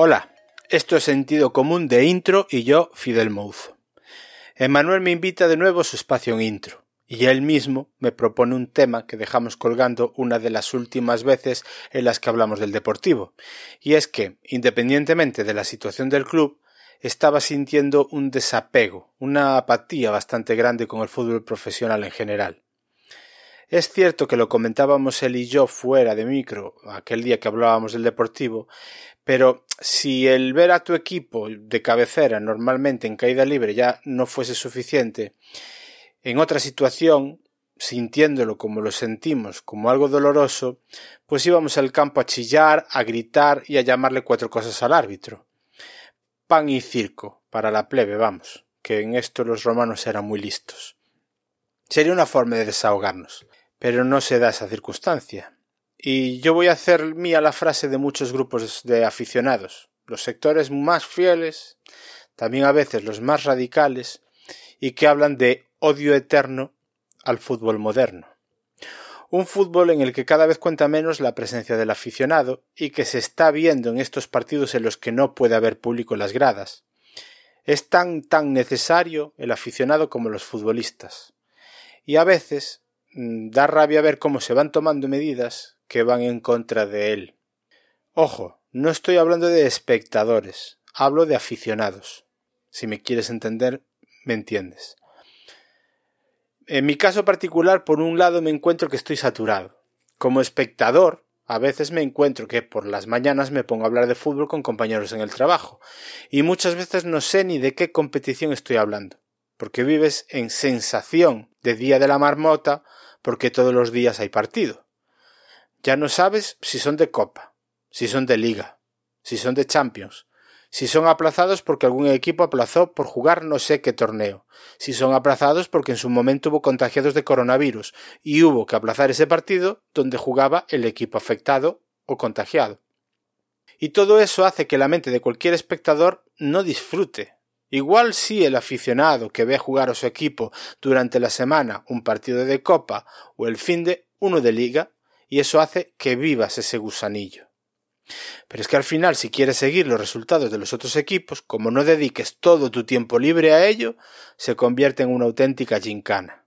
Hola, esto es Sentido Común de Intro y yo, Fidel Mouzo. Emanuel me invita de nuevo a su espacio en Intro, y él mismo me propone un tema que dejamos colgando una de las últimas veces en las que hablamos del Deportivo, y es que, independientemente de la situación del club, estaba sintiendo un desapego, una apatía bastante grande con el fútbol profesional en general. Es cierto que lo comentábamos él y yo fuera de micro aquel día que hablábamos del Deportivo, pero si el ver a tu equipo de cabecera normalmente en caída libre ya no fuese suficiente, en otra situación, sintiéndolo como lo sentimos, como algo doloroso, pues íbamos al campo a chillar, a gritar y a llamarle cuatro cosas al árbitro. Pan y circo, para la plebe, vamos, que en esto los romanos eran muy listos. Sería una forma de desahogarnos, pero no se da esa circunstancia. Y yo voy a hacer mía la frase de muchos grupos de aficionados, los sectores más fieles, también a veces los más radicales, y que hablan de odio eterno al fútbol moderno. Un fútbol en el que cada vez cuenta menos la presencia del aficionado y que se está viendo en estos partidos en los que no puede haber público en las gradas. Es tan tan necesario el aficionado como los futbolistas. Y a veces mm, da rabia ver cómo se van tomando medidas que van en contra de él. Ojo, no estoy hablando de espectadores, hablo de aficionados. Si me quieres entender, me entiendes. En mi caso particular, por un lado me encuentro que estoy saturado. Como espectador, a veces me encuentro que por las mañanas me pongo a hablar de fútbol con compañeros en el trabajo, y muchas veces no sé ni de qué competición estoy hablando, porque vives en sensación de día de la marmota, porque todos los días hay partido. Ya no sabes si son de Copa, si son de Liga, si son de Champions, si son aplazados porque algún equipo aplazó por jugar no sé qué torneo, si son aplazados porque en su momento hubo contagiados de coronavirus y hubo que aplazar ese partido donde jugaba el equipo afectado o contagiado. Y todo eso hace que la mente de cualquier espectador no disfrute. Igual si el aficionado que ve jugar a su equipo durante la semana un partido de copa o el fin de uno de liga, y eso hace que vivas ese gusanillo. Pero es que al final, si quieres seguir los resultados de los otros equipos, como no dediques todo tu tiempo libre a ello, se convierte en una auténtica gincana.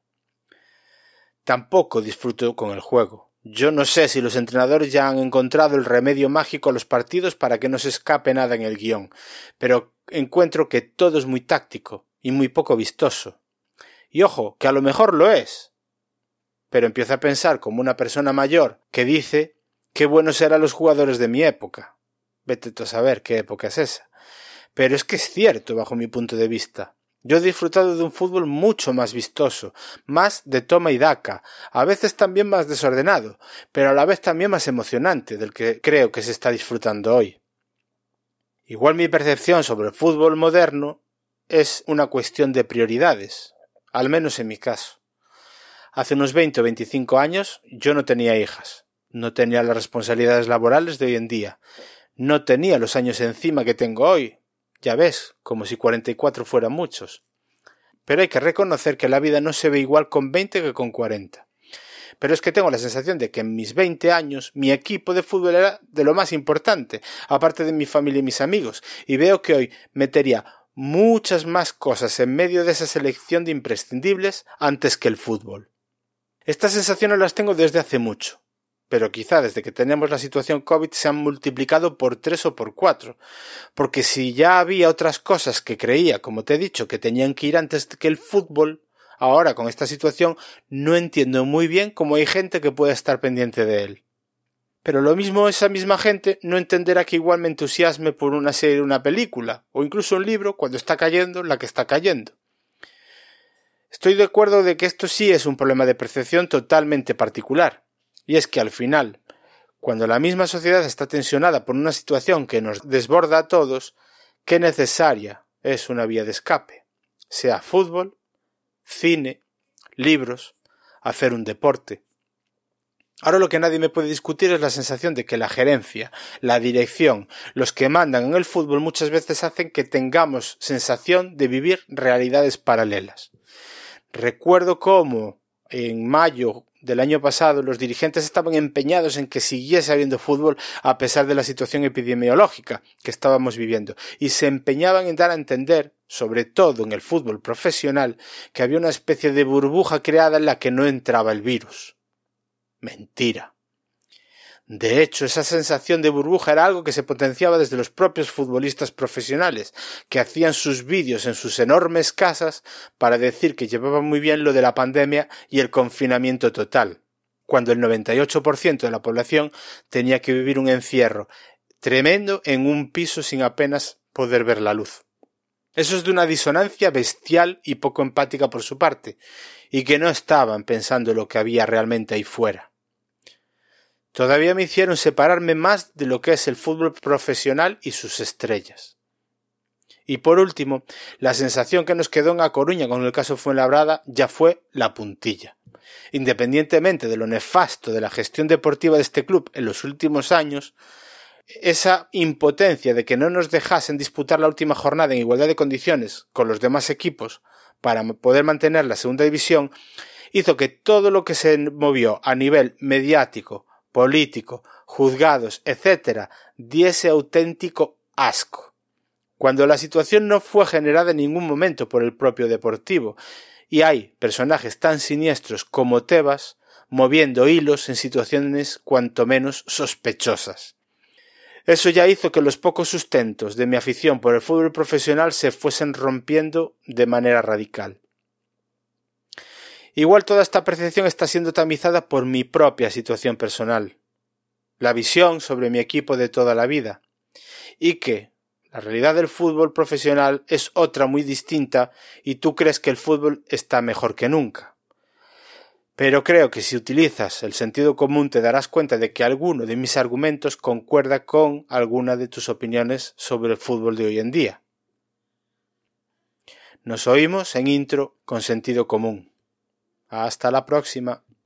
Tampoco disfruto con el juego. Yo no sé si los entrenadores ya han encontrado el remedio mágico a los partidos para que no se escape nada en el guion, pero encuentro que todo es muy táctico y muy poco vistoso. Y ojo, que a lo mejor lo es, pero empiezo a pensar como una persona mayor que dice qué buenos eran los jugadores de mi época. Vete tú a saber qué época es esa. Pero es que es cierto bajo mi punto de vista. Yo he disfrutado de un fútbol mucho más vistoso, más de toma y daca, a veces también más desordenado, pero a la vez también más emocionante del que creo que se está disfrutando hoy. Igual mi percepción sobre el fútbol moderno es una cuestión de prioridades, al menos en mi caso. Hace unos veinte o veinticinco años yo no tenía hijas, no tenía las responsabilidades laborales de hoy en día, no tenía los años encima que tengo hoy, ya ves, como si cuarenta y cuatro fueran muchos. Pero hay que reconocer que la vida no se ve igual con veinte que con cuarenta. Pero es que tengo la sensación de que en mis veinte años mi equipo de fútbol era de lo más importante, aparte de mi familia y mis amigos, y veo que hoy metería muchas más cosas en medio de esa selección de imprescindibles antes que el fútbol. Estas sensaciones las tengo desde hace mucho, pero quizá desde que tenemos la situación COVID se han multiplicado por tres o por cuatro, porque si ya había otras cosas que creía, como te he dicho, que tenían que ir antes que el fútbol, ahora con esta situación no entiendo muy bien cómo hay gente que puede estar pendiente de él. Pero lo mismo esa misma gente no entenderá que igual me entusiasme por una serie, una película, o incluso un libro cuando está cayendo la que está cayendo. Estoy de acuerdo de que esto sí es un problema de percepción totalmente particular, y es que al final, cuando la misma sociedad está tensionada por una situación que nos desborda a todos, qué necesaria es una vía de escape, sea fútbol, cine, libros, hacer un deporte. Ahora lo que nadie me puede discutir es la sensación de que la gerencia, la dirección, los que mandan en el fútbol muchas veces hacen que tengamos sensación de vivir realidades paralelas. Recuerdo cómo en mayo del año pasado, los dirigentes estaban empeñados en que siguiese habiendo fútbol a pesar de la situación epidemiológica que estábamos viviendo, y se empeñaban en dar a entender, sobre todo en el fútbol profesional, que había una especie de burbuja creada en la que no entraba el virus. Mentira. De hecho, esa sensación de burbuja era algo que se potenciaba desde los propios futbolistas profesionales, que hacían sus vídeos en sus enormes casas para decir que llevaban muy bien lo de la pandemia y el confinamiento total, cuando el 98% de la población tenía que vivir un encierro tremendo en un piso sin apenas poder ver la luz. Eso es de una disonancia bestial y poco empática por su parte, y que no estaban pensando lo que había realmente ahí fuera. Todavía me hicieron separarme más de lo que es el fútbol profesional y sus estrellas. Y por último, la sensación que nos quedó en A Coruña con el caso Fuenlabrada ya fue la puntilla. Independientemente de lo nefasto de la gestión deportiva de este club en los últimos años, esa impotencia de que no nos dejasen disputar la última jornada en igualdad de condiciones con los demás equipos para poder mantener la segunda división hizo que todo lo que se movió a nivel mediático, político, juzgados, etc., diese auténtico asco. Cuando la situación no fue generada en ningún momento por el propio Deportivo, y hay personajes tan siniestros como Tebas moviendo hilos en situaciones cuanto menos sospechosas. Eso ya hizo que los pocos sustentos de mi afición por el fútbol profesional se fuesen rompiendo de manera radical. Igual toda esta percepción está siendo tamizada por mi propia situación personal, la visión sobre mi equipo de toda la vida, y que la realidad del fútbol profesional es otra muy distinta y tú crees que el fútbol está mejor que nunca. Pero creo que si utilizas el sentido común te darás cuenta de que alguno de mis argumentos concuerda con alguna de tus opiniones sobre el fútbol de hoy en día. Nos oímos en intro con sentido común. Hasta la próxima.